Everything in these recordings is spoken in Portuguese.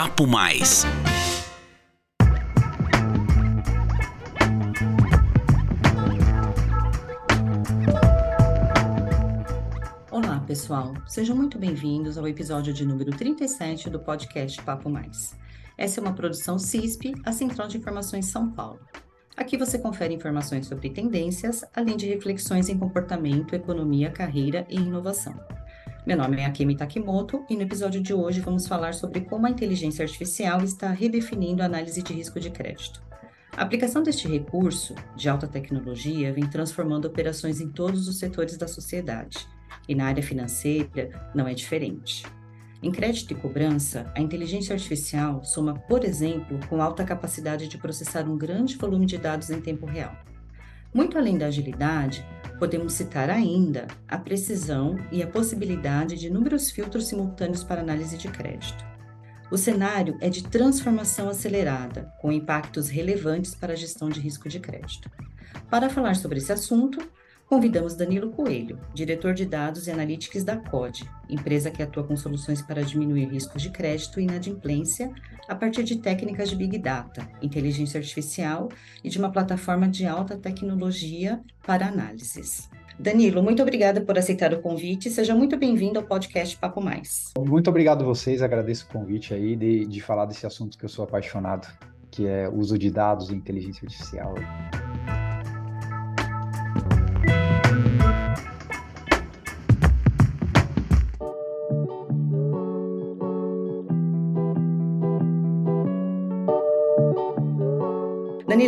Papo Mais. Olá, pessoal. Sejam muito bem-vindos ao episódio de número 37 do podcast Papo Mais. Essa é uma produção CISP, a Central de Informações São Paulo. Aqui você confere informações sobre tendências, além de reflexões em comportamento, economia, carreira e inovação. Meu nome é Akemi Takimoto e no episódio de hoje vamos falar sobre como a inteligência artificial está redefinindo a análise de risco de crédito. A aplicação deste recurso de alta tecnologia vem transformando operações em todos os setores da sociedade, e na área financeira não é diferente. Em crédito e cobrança, a inteligência artificial soma, por exemplo, com alta capacidade de processar um grande volume de dados em tempo real. Muito além da agilidade, podemos citar ainda a precisão e a possibilidade de inúmeros filtros simultâneos para análise de crédito. O cenário é de transformação acelerada, com impactos relevantes para a gestão de risco de crédito. Para falar sobre esse assunto, convidamos Danilo Coelho, diretor de dados e analytics da COD, empresa que atua com soluções para diminuir riscos de crédito e inadimplência a partir de técnicas de Big Data, inteligência artificial e de uma plataforma de alta tecnologia para análises. Danilo, muito obrigada por aceitar o convite. Seja muito bem-vindo ao podcast Papo Mais. Muito obrigado a vocês, agradeço o convite aí de, de falar desse assunto que eu sou apaixonado, que é o uso de dados e inteligência artificial.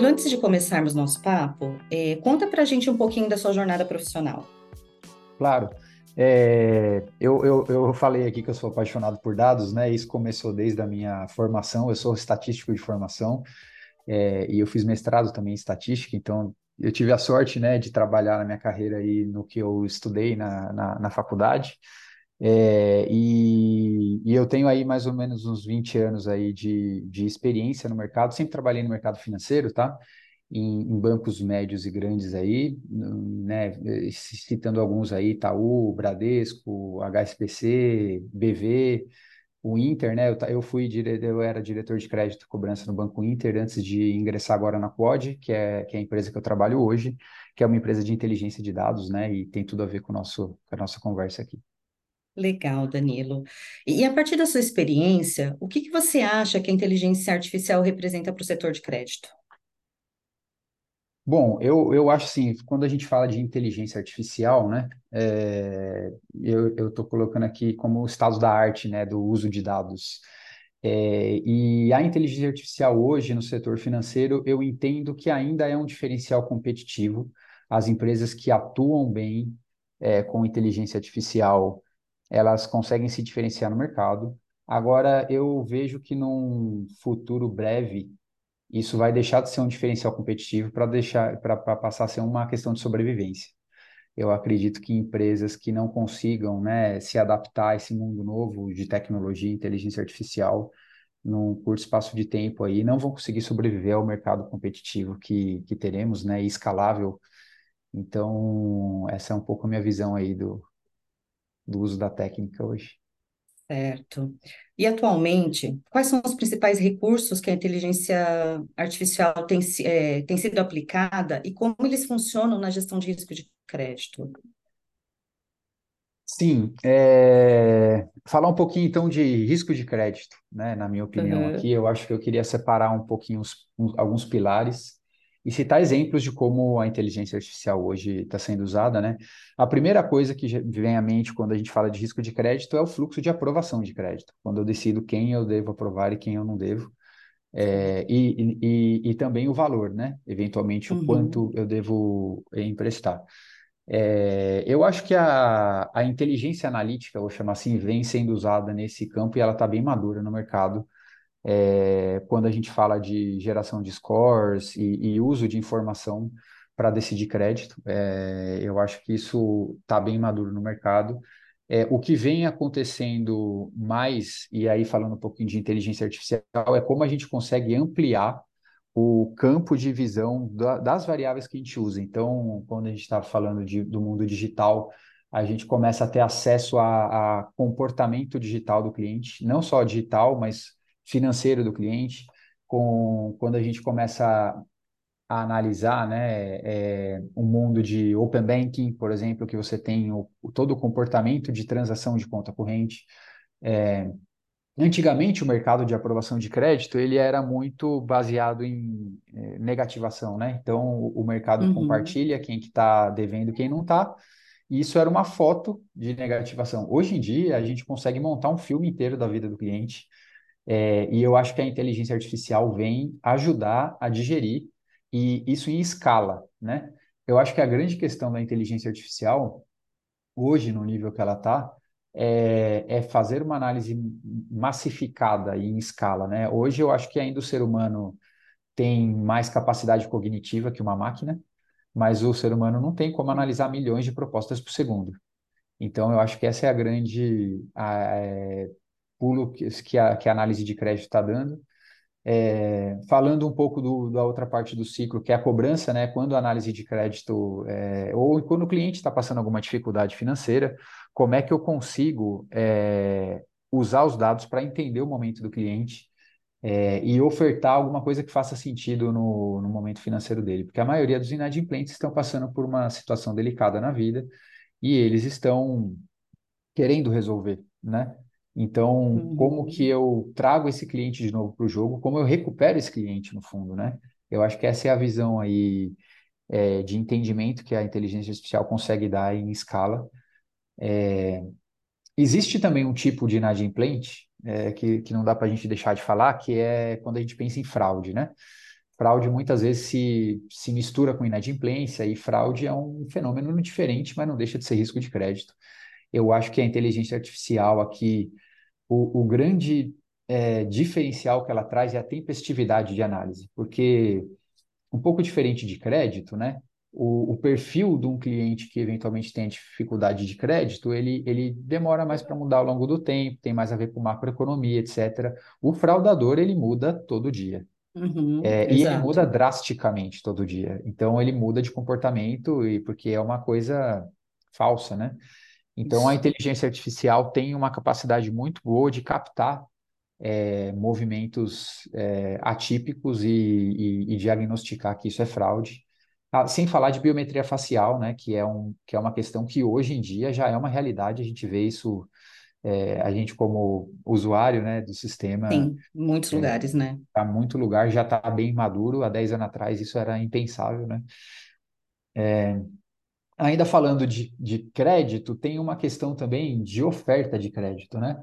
Danilo, antes de começarmos nosso papo, é, conta pra gente um pouquinho da sua jornada profissional. Claro. É, eu, eu, eu falei aqui que eu sou apaixonado por dados, né? Isso começou desde a minha formação. Eu sou estatístico de formação é, e eu fiz mestrado também em estatística, então eu tive a sorte, né, de trabalhar na minha carreira aí no que eu estudei na, na, na faculdade. É, e, e, eu tenho aí mais ou menos uns 20 anos aí de, de experiência no mercado, sempre trabalhei no mercado financeiro, tá? Em, em bancos médios e grandes aí, né? Citando alguns aí, Itaú, Bradesco, HSBC, BV, o Inter, né? Eu, eu fui eu era diretor de crédito e cobrança no Banco Inter antes de ingressar agora na Quad, que é, que é a empresa que eu trabalho hoje, que é uma empresa de inteligência de dados, né? E tem tudo a ver com, o nosso, com a nossa conversa aqui. Legal, Danilo. E a partir da sua experiência, o que que você acha que a inteligência artificial representa para o setor de crédito? Bom, eu, eu acho assim, quando a gente fala de inteligência artificial, né, é, eu estou colocando aqui como o estado da arte, né, do uso de dados. É, e a inteligência artificial hoje no setor financeiro, eu entendo que ainda é um diferencial competitivo. As empresas que atuam bem é, com inteligência artificial elas conseguem se diferenciar no mercado. Agora, eu vejo que num futuro breve, isso vai deixar de ser um diferencial competitivo para deixar para passar a ser uma questão de sobrevivência. Eu acredito que empresas que não consigam né, se adaptar a esse mundo novo de tecnologia inteligência artificial num curto espaço de tempo aí não vão conseguir sobreviver ao mercado competitivo que, que teremos, né, escalável. Então, essa é um pouco a minha visão aí do, do uso da técnica hoje. Certo. E atualmente, quais são os principais recursos que a inteligência artificial tem, é, tem sido aplicada e como eles funcionam na gestão de risco de crédito? Sim, é... falar um pouquinho então de risco de crédito, né? Na minha opinião uhum. aqui, eu acho que eu queria separar um pouquinho os, um, alguns pilares e citar exemplos de como a inteligência artificial hoje está sendo usada, né? A primeira coisa que vem à mente quando a gente fala de risco de crédito é o fluxo de aprovação de crédito, quando eu decido quem eu devo aprovar e quem eu não devo. É, e, e, e, também o valor, né? Eventualmente, o uhum. quanto eu devo emprestar. É, eu acho que a, a inteligência analítica, vou chamar assim, vem sendo usada nesse campo e ela está bem madura no mercado é, quando a gente fala de geração de scores e, e uso de informação para decidir crédito. É, eu acho que isso está bem maduro no mercado. É, o que vem acontecendo mais, e aí falando um pouquinho de inteligência artificial, é como a gente consegue ampliar o campo de visão da, das variáveis que a gente usa. Então, quando a gente está falando de, do mundo digital, a gente começa a ter acesso a, a comportamento digital do cliente, não só digital, mas financeiro do cliente, com quando a gente começa a, analisar né, é, um mundo de open banking, por exemplo, que você tem o, todo o comportamento de transação de conta corrente. É, antigamente o mercado de aprovação de crédito ele era muito baseado em é, negativação, né? Então o, o mercado uhum. compartilha quem que está devendo, quem não está. E isso era uma foto de negativação. Hoje em dia a gente consegue montar um filme inteiro da vida do cliente. É, e eu acho que a inteligência artificial vem ajudar a digerir e isso em escala, né? Eu acho que a grande questão da inteligência artificial hoje no nível que ela está é, é, fazer uma análise massificada e em escala, né? Hoje eu acho que ainda o ser humano tem mais capacidade cognitiva que uma máquina, mas o ser humano não tem como analisar milhões de propostas por segundo. Então eu acho que essa é a grande a, é, pulo que, que, a, que a análise de crédito está dando. É, falando um pouco do, da outra parte do ciclo, que é a cobrança, né? Quando a análise de crédito, é, ou quando o cliente está passando alguma dificuldade financeira, como é que eu consigo é, usar os dados para entender o momento do cliente é, e ofertar alguma coisa que faça sentido no, no momento financeiro dele? Porque a maioria dos inadimplentes estão passando por uma situação delicada na vida e eles estão querendo resolver, né? Então, uhum. como que eu trago esse cliente de novo para o jogo? Como eu recupero esse cliente, no fundo, né? Eu acho que essa é a visão aí é, de entendimento que a inteligência artificial consegue dar em escala. É, existe também um tipo de inadimplente é, que, que não dá para a gente deixar de falar, que é quando a gente pensa em fraude, né? Fraude muitas vezes se, se mistura com inadimplência e fraude é um fenômeno diferente, mas não deixa de ser risco de crédito. Eu acho que a inteligência artificial aqui, o, o grande é, diferencial que ela traz é a tempestividade de análise, porque um pouco diferente de crédito, né? O, o, perfil de um cliente que eventualmente tem dificuldade de crédito, ele, ele demora mais para mudar ao longo do tempo, tem mais a ver com macroeconomia, etc. O fraudador, ele muda todo dia. Uhum, é, e ele muda drasticamente todo dia. Então, ele muda de comportamento, e porque é uma coisa falsa, né? Então, a inteligência artificial tem uma capacidade muito boa de captar é, movimentos é, atípicos e, e, e, diagnosticar que isso é fraude. Ah, sem falar de biometria facial, né, que é, um, que é uma questão que hoje em dia já é uma realidade, a gente vê isso, é, a gente como usuário né, do sistema. Tem muitos lugares, né? Há muito lugar, já está bem maduro, há 10 anos atrás isso era impensável, né? Ainda falando de, de crédito, tem uma questão também de oferta de crédito, né?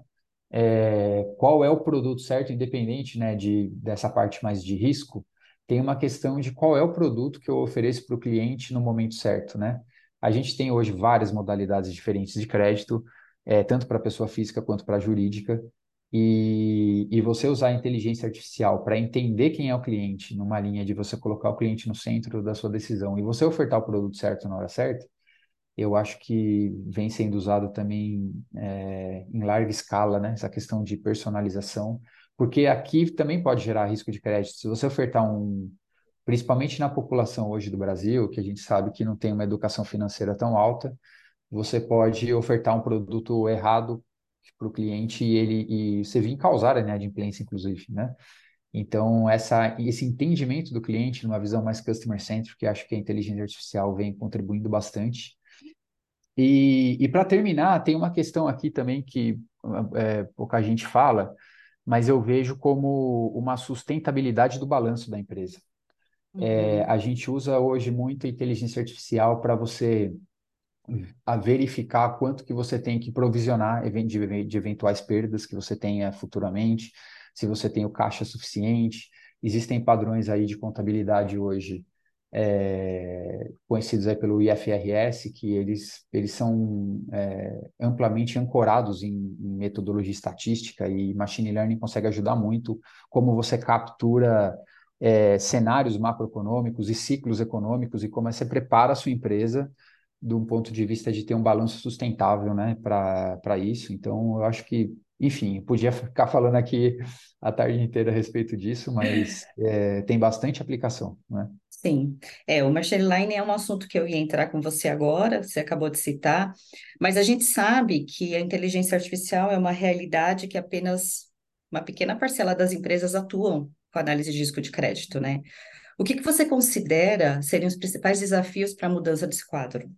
É, qual é o produto certo, independente né, de, dessa parte mais de risco, tem uma questão de qual é o produto que eu ofereço para o cliente no momento certo, né? A gente tem hoje várias modalidades diferentes de crédito, é, tanto para pessoa física quanto para jurídica, e, e você usar a inteligência artificial para entender quem é o cliente, numa linha de você colocar o cliente no centro da sua decisão e você ofertar o produto certo na hora certa, eu acho que vem sendo usado também é, em larga escala, né? Essa questão de personalização, porque aqui também pode gerar risco de crédito. Se você ofertar um, principalmente na população hoje do Brasil, que a gente sabe que não tem uma educação financeira tão alta, você pode ofertar um produto errado para o cliente e ele e você vir causar a inadimplência, inclusive, né? Então, essa, esse entendimento do cliente numa visão mais customer-centric, que acho que a inteligência artificial vem contribuindo bastante. E, e para terminar, tem uma questão aqui também que é, pouca gente fala, mas eu vejo como uma sustentabilidade do balanço da empresa. É, uhum. É, a gente usa hoje muito inteligência artificial para você a verificar quanto que você tem que provisionar de, eventuais perdas que você tenha futuramente, se você tem o caixa suficiente. Existem padrões aí de contabilidade hoje é, conhecidos aí pelo IFRS, que eles, eles são é, amplamente ancorados em, em, metodologia estatística e machine learning consegue ajudar muito como você captura é, cenários macroeconômicos e ciclos econômicos e como você prepara a sua empresa de um ponto de vista de ter um balanço sustentável né, para isso. Então, eu acho que, enfim, podia ficar falando aqui a tarde inteira a respeito disso, mas é, tem bastante aplicação. Né? Sim, é, o machine learning é um assunto que eu ia entrar com você agora, você acabou de citar, mas a gente sabe que a inteligência artificial é uma realidade que apenas uma pequena parcela das empresas atuam com análise de risco de crédito, né? O que, que você considera serem os principais desafios para a mudança desse quadro?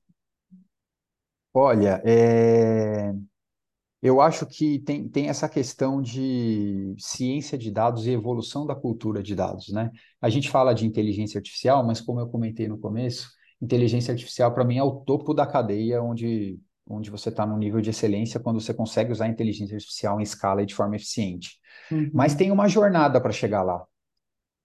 Olha, é... eu acho que tem, tem essa questão de ciência de dados e evolução da cultura de dados, né? A gente fala de inteligência artificial, mas como eu comentei no começo, inteligência artificial para mim é o topo da cadeia onde, onde você está no nível de excelência quando você consegue usar a inteligência artificial em escala e de forma eficiente. Uhum. Mas tem uma jornada para chegar lá.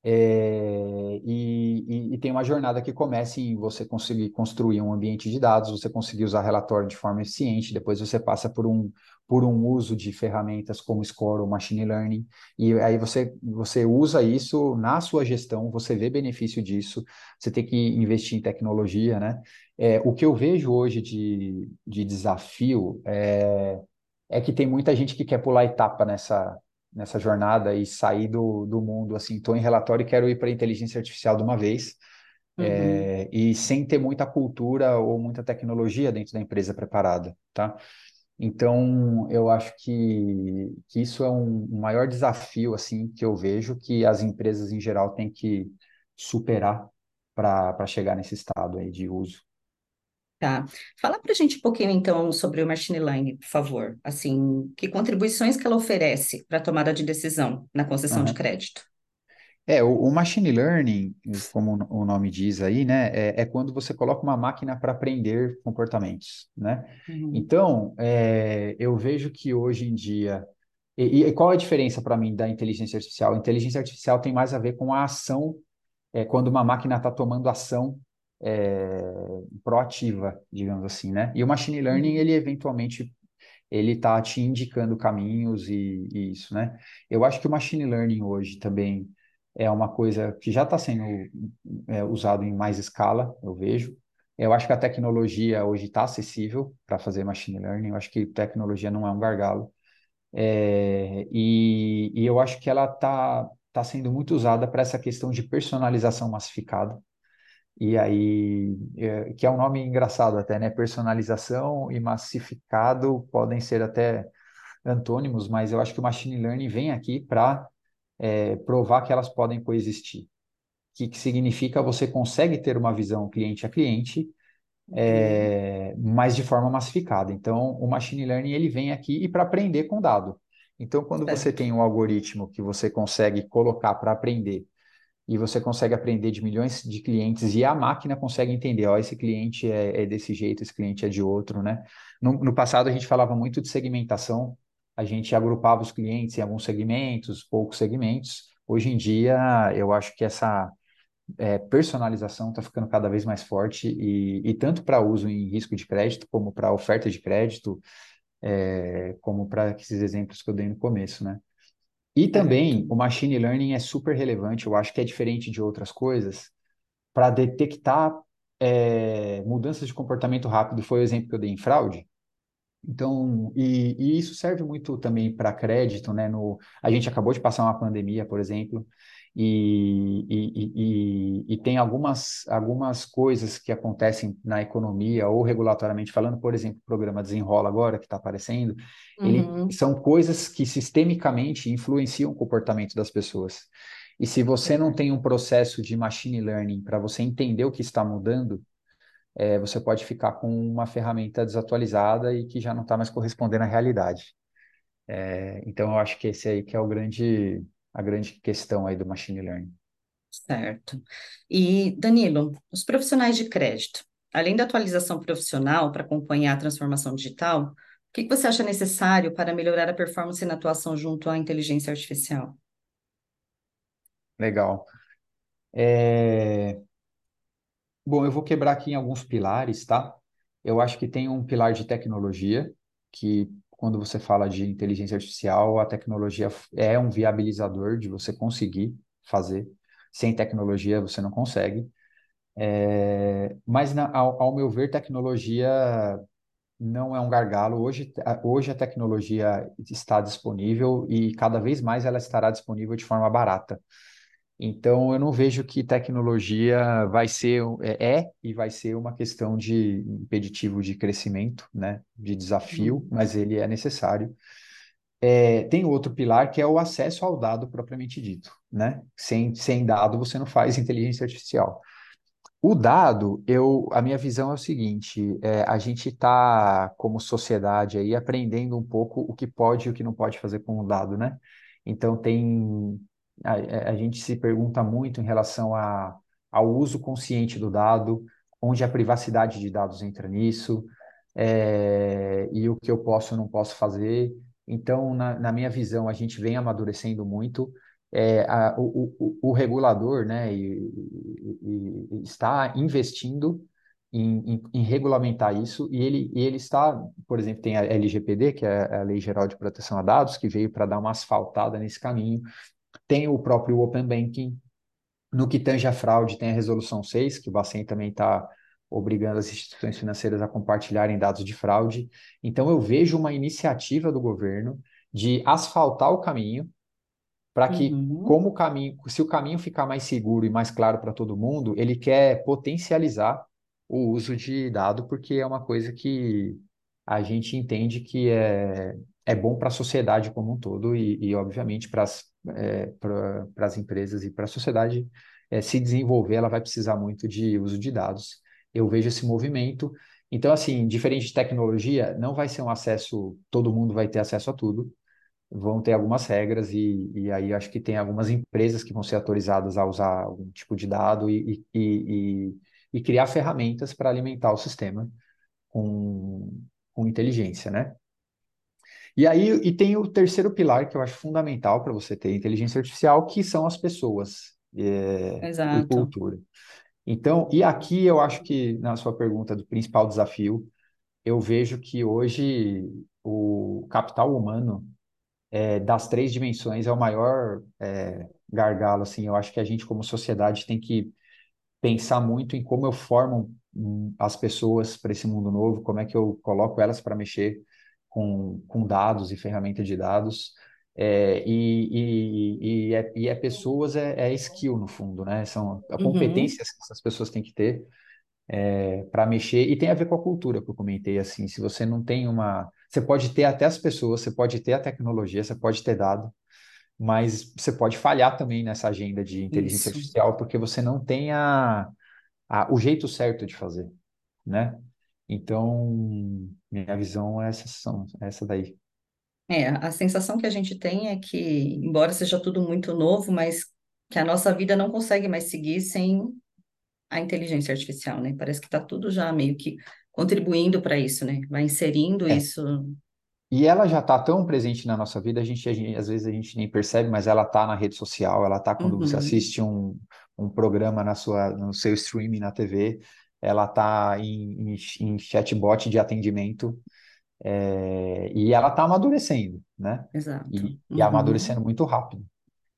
É, e, e, e, tem uma jornada que começa em você conseguir construir um ambiente de dados, você conseguir usar relatório de forma eficiente, depois você passa por um, por um uso de ferramentas como Score ou Machine Learning, e aí você, você usa isso na sua gestão, você vê benefício disso, você tem que investir em tecnologia, né? É, o que eu vejo hoje de, de desafio é, é que tem muita gente que quer pular etapa nessa, nessa jornada e sair do, do mundo, assim, estou em relatório e quero ir para a inteligência artificial de uma vez, uhum. é, e sem ter muita cultura ou muita tecnologia dentro da empresa preparada, tá? Então, eu acho que, que isso é um, um maior desafio, assim, que eu vejo que as empresas em geral têm que superar para chegar nesse estado aí de uso. Tá. Fala para a gente um pouquinho, então, sobre o Machine Learning, por favor. Assim, que contribuições que ela oferece para a tomada de decisão na concessão uhum. de crédito? É, o, o, Machine Learning, como o nome diz aí, né, é, é quando você coloca uma máquina para aprender comportamentos, né? Uhum. Então, é, eu vejo que hoje em dia... E, e qual é a diferença para mim da inteligência artificial? A inteligência artificial tem mais a ver com a ação, é, quando uma máquina está tomando ação é, proativa, digamos assim, né? E o machine learning, uhum. ele eventualmente ele está te indicando caminhos e, e, isso, né? Eu acho que o machine learning hoje também é uma coisa que já está sendo é, usado em mais escala, eu vejo. Eu acho que a tecnologia hoje está acessível para fazer machine learning. Eu acho que tecnologia não é um gargalo. É, e, e, eu acho que ela está tá sendo muito usada para essa questão de personalização massificada. E aí, é, que é um nome engraçado até, né? Personalização e massificado podem ser até antônimos, mas eu acho que o machine learning vem aqui para é, provar que elas podem coexistir. O que, que significa você consegue ter uma visão cliente a cliente, é, mas de forma massificada. Então, o machine learning ele vem aqui e para aprender com dado. Então, quando você tem um algoritmo que você consegue colocar para aprender e você consegue aprender de milhões de clientes e a máquina consegue entender, ó, esse cliente é, é desse jeito, esse cliente é de outro, né? No, no, passado a gente falava muito de segmentação, a gente agrupava os clientes em alguns segmentos, poucos segmentos. Hoje em dia, eu acho que essa é, personalização está ficando cada vez mais forte e, e tanto para uso em risco de crédito, como para oferta de crédito, é, como para esses exemplos que eu dei no começo, né? E também o machine learning é super relevante, eu acho que é diferente de outras coisas, para detectar é, mudanças de comportamento rápido. Foi o exemplo que eu dei em fraude. Então, e, e isso serve muito também para crédito, né? No, a gente acabou de passar uma pandemia, por exemplo, e, e, e, e, tem algumas, algumas coisas que acontecem na economia ou regulatoriamente falando, por exemplo, o programa Desenrola agora, que está aparecendo, uhum. ele, são coisas que sistemicamente influenciam o comportamento das pessoas. E se você não tem um processo de machine learning para você entender o que está mudando, é, você pode ficar com uma ferramenta desatualizada e que já não está mais correspondendo à realidade. É, então, eu acho que esse aí que é o grande a grande questão aí do machine learning. Certo. E, Danilo, os profissionais de crédito, além da atualização profissional para acompanhar a transformação digital, o que você acha necessário para melhorar a performance na atuação junto à inteligência artificial? Legal. É... Bom, eu vou quebrar aqui em alguns pilares, tá? Eu acho que tem um pilar de tecnologia, que quando você fala de inteligência artificial, a tecnologia é um viabilizador de você conseguir fazer. Sem tecnologia você não consegue. É, mas, na, ao, ao, meu ver, tecnologia não é um gargalo. Hoje, hoje a tecnologia está disponível e cada vez mais ela estará disponível de forma barata. Então, eu não vejo que tecnologia vai ser, é, é, e vai ser uma questão de impeditivo de crescimento, né, de desafio, uhum. mas ele é necessário. É, tem outro pilar que é o acesso ao dado propriamente dito, né? Sem, sem dado você não faz inteligência artificial. O dado, eu, a minha visão é o seguinte: é, a gente está, como sociedade, aí aprendendo um pouco o que pode e o que não pode fazer com o dado, né? Então tem a, a gente se pergunta muito em relação a, ao uso consciente do dado, onde a privacidade de dados entra nisso, é, e o que eu posso ou não posso fazer. Então, na, na minha visão, a gente vem amadurecendo muito. É, a, o, o, o, regulador né, e, e, e está investindo em, em, em, regulamentar isso, e ele, e ele está, por exemplo, tem a LGPD, que é a Lei Geral de Proteção a Dados, que veio para dar uma asfaltada nesse caminho, tem o próprio Open Banking, no que tange a fraude, tem a Resolução 6, que o Bacen também está obrigando as instituições financeiras a compartilharem dados de fraude. Então, eu vejo uma iniciativa do governo de asfaltar o caminho para que, uhum. como o caminho, se o caminho ficar mais seguro e mais claro para todo mundo, ele quer potencializar o uso de dado, porque é uma coisa que a gente entende que é, é bom para a sociedade como um todo e, e obviamente, para as é, empresas e para a sociedade é, se desenvolver, ela vai precisar muito de uso de dados. Eu vejo esse movimento. Então, assim, diferente de tecnologia, não vai ser um acesso, todo mundo vai ter acesso a tudo. Vão ter algumas regras, e, e aí acho que tem algumas empresas que vão ser autorizadas a usar algum tipo de dado e, e, e, e criar ferramentas para alimentar o sistema com, com inteligência, né? E aí e tem o terceiro pilar que eu acho fundamental para você ter inteligência artificial, que são as pessoas é, e cultura. Então, e aqui eu acho que na sua pergunta do principal desafio, eu vejo que hoje o capital humano é, das três dimensões é o maior é, gargalo. Assim, eu acho que a gente como sociedade tem que pensar muito em como eu formo hum, as pessoas para esse mundo novo, como é que eu coloco elas para mexer com, com dados e ferramenta de dados. É, e, e, e, é, e é pessoas, é, é, skill no fundo, né? São uhum. competências que essas pessoas têm que ter é, para mexer, e tem a ver com a cultura que eu comentei, assim, se você não tem uma... Você pode ter até as pessoas, você pode ter a tecnologia, você pode ter dado, mas você pode falhar também nessa agenda de inteligência Isso. artificial, porque você não tem a, a, o jeito certo de fazer, né? Então, minha visão é essa, essa daí. É, a sensação que a gente tem é que, embora seja tudo muito novo, mas que a nossa vida não consegue mais seguir sem a inteligência artificial, né? Parece que está tudo já meio que contribuindo para isso, né? Vai inserindo é. isso. E ela já está tão presente na nossa vida, a gente, a gente, às vezes a gente nem percebe, mas ela está na rede social, ela está quando uhum. você assiste um, um programa na sua, no seu streaming na TV, ela está em, em, em, chatbot de atendimento é, e ela está amadurecendo, né? Exato. E, uhum. e, amadurecendo muito rápido.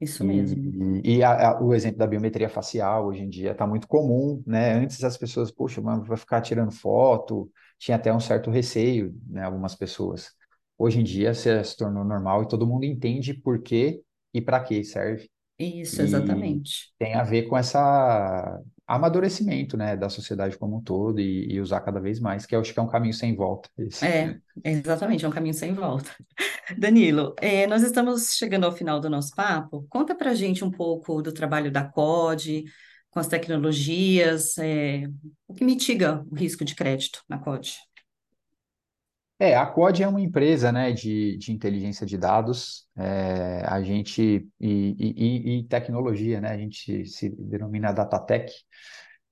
Isso mesmo. E, e a, a, o exemplo da biometria facial hoje em dia está muito comum, né? Antes as pessoas, poxa, mas vai ficar tirando foto, tinha até um certo receio, né? Algumas pessoas. Hoje em dia se, se tornou normal e todo mundo entende por quê e para que serve. Isso, exatamente. tem a ver com essa amadurecimento, né, da sociedade como um todo e, e, usar cada vez mais, que eu acho que é um caminho sem volta. Esse. É, exatamente, é um caminho sem volta. Danilo, é, nós estamos chegando ao final do nosso papo. Conta para gente um pouco do trabalho da COD, com as tecnologias, é, o que mitiga o risco de crédito na COD. É, a COD é uma empresa, né, de, de inteligência de dados, é, a gente, e, e, e, tecnologia, né, a gente se denomina Datatech,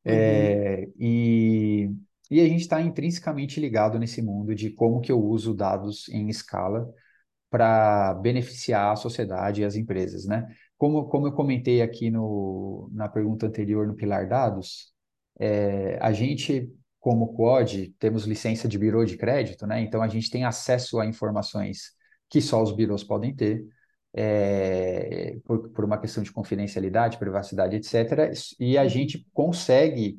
é, uhum. e, e a gente está intrinsecamente ligado nesse mundo de como que eu uso dados em escala para beneficiar a sociedade e as empresas, né? Como, como eu comentei aqui no, na pergunta anterior no Pilar Dados, é, a gente como COD, temos licença de birô de crédito, né? Então a gente tem acesso a informações que só os birôs podem ter, é, por, por, uma questão de confidencialidade, privacidade, etc. E a gente consegue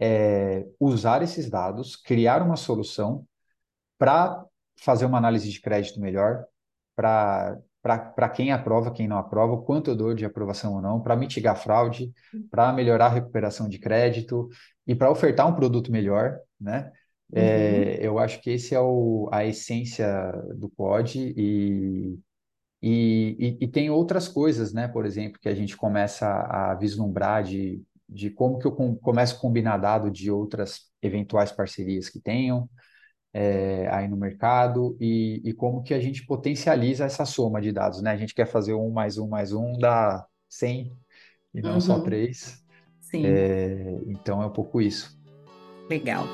é, usar esses dados, criar uma solução para fazer uma análise de crédito melhor, para para quem aprova, quem não aprova, quanto eu dou de aprovação ou não, para mitigar fraude, para melhorar a recuperação de crédito e para ofertar um produto melhor, né? É, uhum. eu acho que esse é o, a essência do pod e, e, e, e, tem outras coisas, né? Por exemplo, que a gente começa a vislumbrar de, de como que eu com, começo a combinar dado de outras eventuais parcerias que tenham é, aí no mercado e, e, como que a gente potencializa essa soma de dados, né? A gente quer fazer um mais um mais um dá 100 e não uhum. só três. Sim. É, então é um pouco isso. Legal.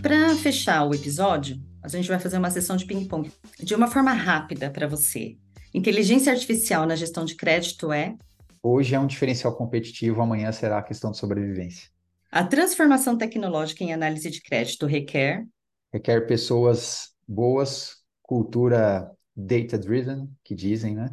Para fechar o episódio, a gente vai fazer uma sessão de ping-pong de uma forma rápida para você. Inteligência artificial na gestão de crédito é? Hoje é um diferencial competitivo, amanhã será a questão de sobrevivência. A transformação tecnológica em análise de crédito requer? Requer pessoas boas, cultura data-driven, que dizem, né?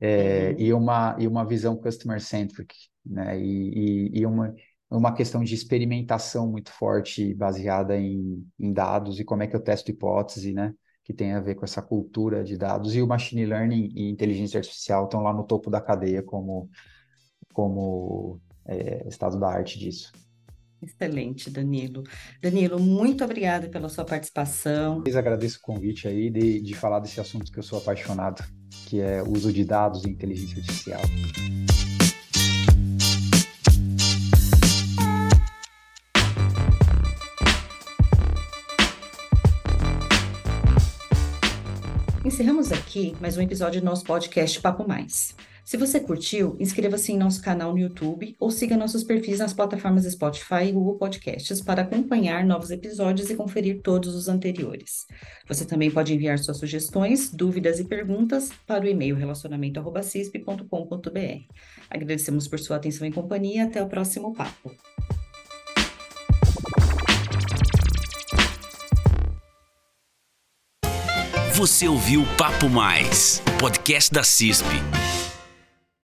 É, uhum. e, uma, e uma visão customer-centric, né? E, e, e, uma, uma questão de experimentação muito forte, baseada em, em dados e como é que eu testo hipótese, né? Que tem a ver com essa cultura de dados, e o machine learning e inteligência artificial estão lá no topo da cadeia como, como é, estado da arte disso. Excelente, Danilo. Danilo, muito obrigada pela sua participação. Eu agradeço o convite aí de, de falar desse assunto que eu sou apaixonado, que é o uso de dados e inteligência artificial. Encerramos aqui mais um episódio do nosso podcast Papo Mais. Se você curtiu, inscreva-se em nosso canal no YouTube ou siga nossos perfis nas plataformas Spotify e Google Podcasts para acompanhar novos episódios e conferir todos os anteriores. Você também pode enviar suas sugestões, dúvidas e perguntas para o e-mail relacionamento@cisp.com.br. Agradecemos por sua atenção e companhia. Até o próximo papo. Você ouviu Papo Mais, podcast da CISP.